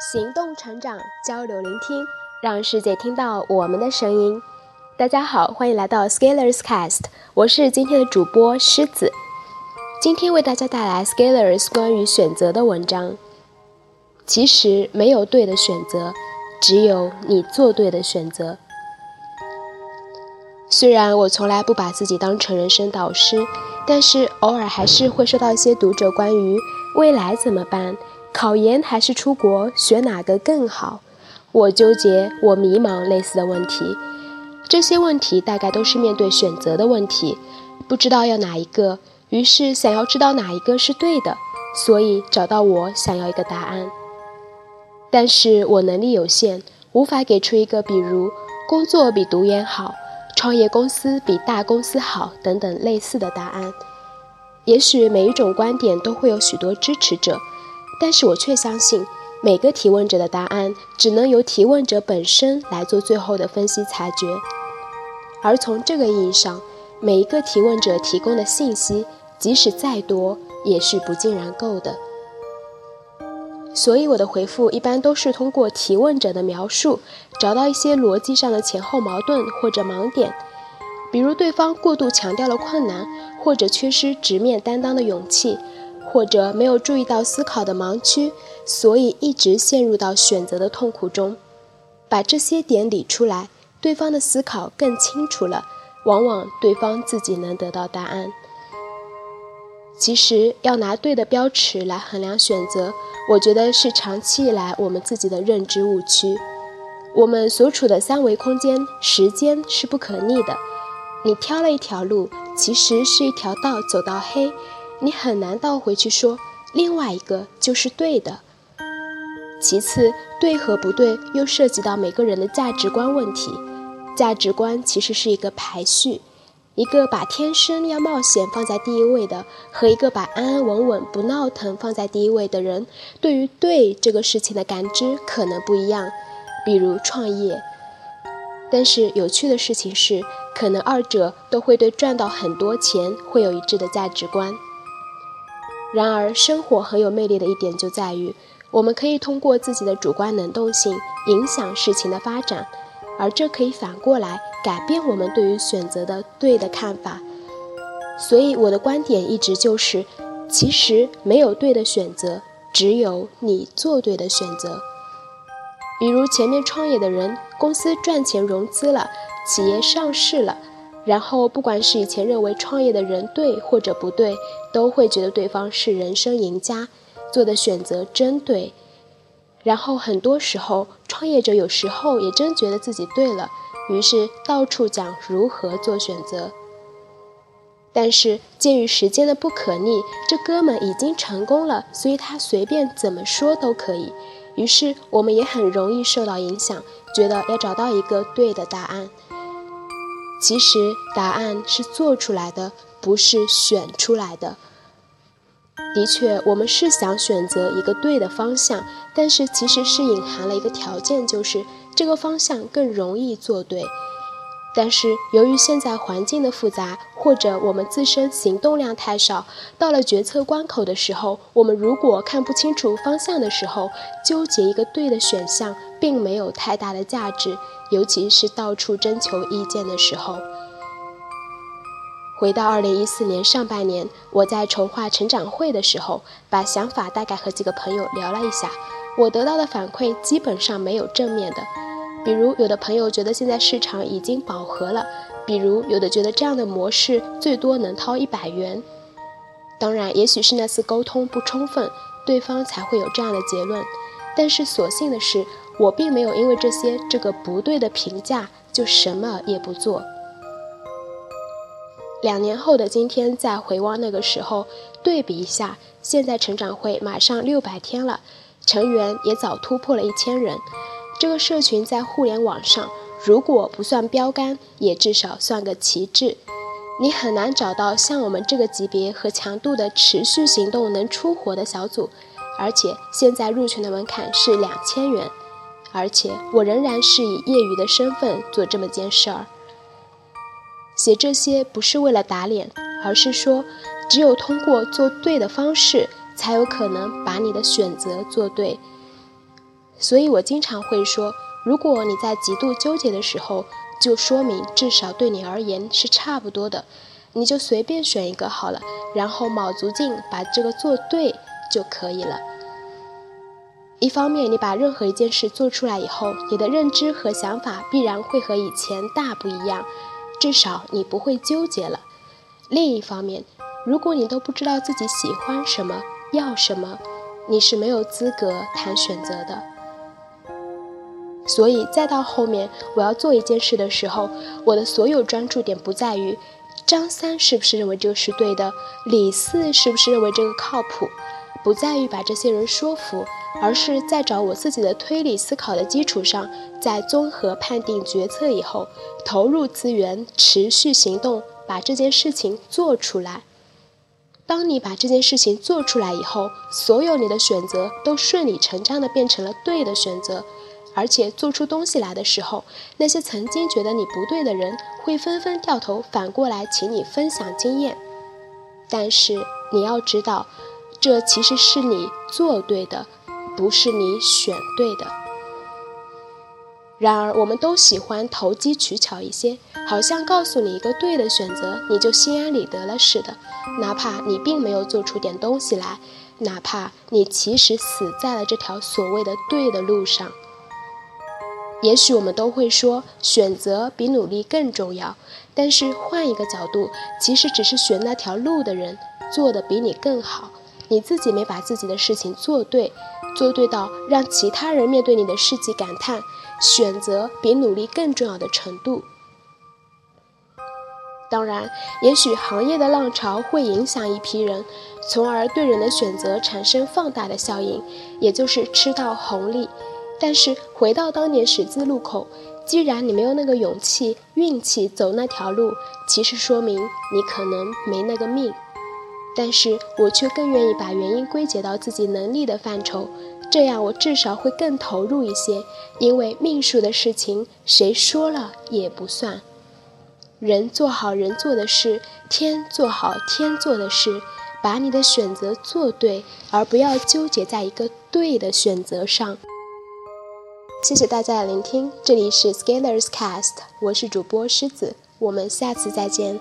行动成长，交流聆听，让世界听到我们的声音。大家好，欢迎来到 Scalers Cast，我是今天的主播狮子。今天为大家带来 Scalers 关于选择的文章。其实没有对的选择，只有你做对的选择。虽然我从来不把自己当成人生导师，但是偶尔还是会收到一些读者关于未来怎么办。考研还是出国，选哪个更好？我纠结，我迷茫，类似的问题。这些问题大概都是面对选择的问题，不知道要哪一个，于是想要知道哪一个是对的，所以找到我想要一个答案。但是我能力有限，无法给出一个比如工作比读研好，创业公司比大公司好等等类似的答案。也许每一种观点都会有许多支持者。但是我却相信，每个提问者的答案只能由提问者本身来做最后的分析裁决。而从这个意义上，每一个提问者提供的信息，即使再多，也是不尽然够的。所以我的回复一般都是通过提问者的描述，找到一些逻辑上的前后矛盾或者盲点，比如对方过度强调了困难，或者缺失直面担当的勇气。或者没有注意到思考的盲区，所以一直陷入到选择的痛苦中。把这些点理出来，对方的思考更清楚了，往往对方自己能得到答案。其实要拿对的标尺来衡量选择，我觉得是长期以来我们自己的认知误区。我们所处的三维空间，时间是不可逆的。你挑了一条路，其实是一条道，走到黑。你很难倒回去说另外一个就是对的。其次，对和不对又涉及到每个人的价值观问题。价值观其实是一个排序，一个把天生要冒险放在第一位的，和一个把安安稳稳不闹腾放在第一位的人，对于对这个事情的感知可能不一样。比如创业，但是有趣的事情是，可能二者都会对赚到很多钱会有一致的价值观。然而，生活很有魅力的一点就在于，我们可以通过自己的主观能动性影响事情的发展，而这可以反过来改变我们对于选择的对的看法。所以，我的观点一直就是，其实没有对的选择，只有你做对的选择。比如前面创业的人，公司赚钱融资了，企业上市了。然后，不管是以前认为创业的人对或者不对，都会觉得对方是人生赢家，做的选择真对。然后很多时候，创业者有时候也真觉得自己对了，于是到处讲如何做选择。但是鉴于时间的不可逆，这哥们已经成功了，所以他随便怎么说都可以。于是我们也很容易受到影响，觉得要找到一个对的答案。其实答案是做出来的，不是选出来的。的确，我们是想选择一个对的方向，但是其实是隐含了一个条件，就是这个方向更容易做对。但是由于现在环境的复杂，或者我们自身行动量太少，到了决策关口的时候，我们如果看不清楚方向的时候，纠结一个对的选项，并没有太大的价值，尤其是到处征求意见的时候。回到二零一四年上半年，我在筹划成长会的时候，把想法大概和几个朋友聊了一下，我得到的反馈基本上没有正面的。比如，有的朋友觉得现在市场已经饱和了；比如，有的觉得这样的模式最多能掏一百元。当然，也许是那次沟通不充分，对方才会有这样的结论。但是，所幸的是，我并没有因为这些这个不对的评价就什么也不做。两年后的今天，再回望那个时候，对比一下，现在成长会马上六百天了，成员也早突破了一千人。这个社群在互联网上，如果不算标杆，也至少算个旗帜。你很难找到像我们这个级别和强度的持续行动能出活的小组，而且现在入群的门槛是两千元，而且我仍然是以业余的身份做这么件事儿。写这些不是为了打脸，而是说，只有通过做对的方式，才有可能把你的选择做对。所以我经常会说，如果你在极度纠结的时候，就说明至少对你而言是差不多的，你就随便选一个好了，然后卯足劲把这个做对就可以了。一方面，你把任何一件事做出来以后，你的认知和想法必然会和以前大不一样，至少你不会纠结了。另一方面，如果你都不知道自己喜欢什么、要什么，你是没有资格谈选择的。所以，再到后面我要做一件事的时候，我的所有专注点不在于张三是不是认为这个是对的，李四是不是认为这个靠谱，不在于把这些人说服。而是在找我自己的推理思考的基础上，在综合判定决策以后，投入资源，持续行动，把这件事情做出来。当你把这件事情做出来以后，所有你的选择都顺理成章的变成了对的选择，而且做出东西来的时候，那些曾经觉得你不对的人会纷纷掉头反过来请你分享经验。但是你要知道，这其实是你做对的。不是你选对的。然而，我们都喜欢投机取巧一些，好像告诉你一个对的选择，你就心安理得了似的。哪怕你并没有做出点东西来，哪怕你其实死在了这条所谓的对的路上。也许我们都会说，选择比努力更重要。但是换一个角度，其实只是选那条路的人做的比你更好，你自己没把自己的事情做对。做对到让其他人面对你的事迹感叹，选择比努力更重要的程度。当然，也许行业的浪潮会影响一批人，从而对人的选择产生放大的效应，也就是吃到红利。但是回到当年十字路口，既然你没有那个勇气、运气走那条路，其实说明你可能没那个命。但是我却更愿意把原因归结到自己能力的范畴，这样我至少会更投入一些。因为命数的事情，谁说了也不算。人做好人做的事，天做好天做的事，把你的选择做对，而不要纠结在一个对的选择上。谢谢大家的聆听，这里是 Scalers Cast，我是主播狮子，我们下次再见。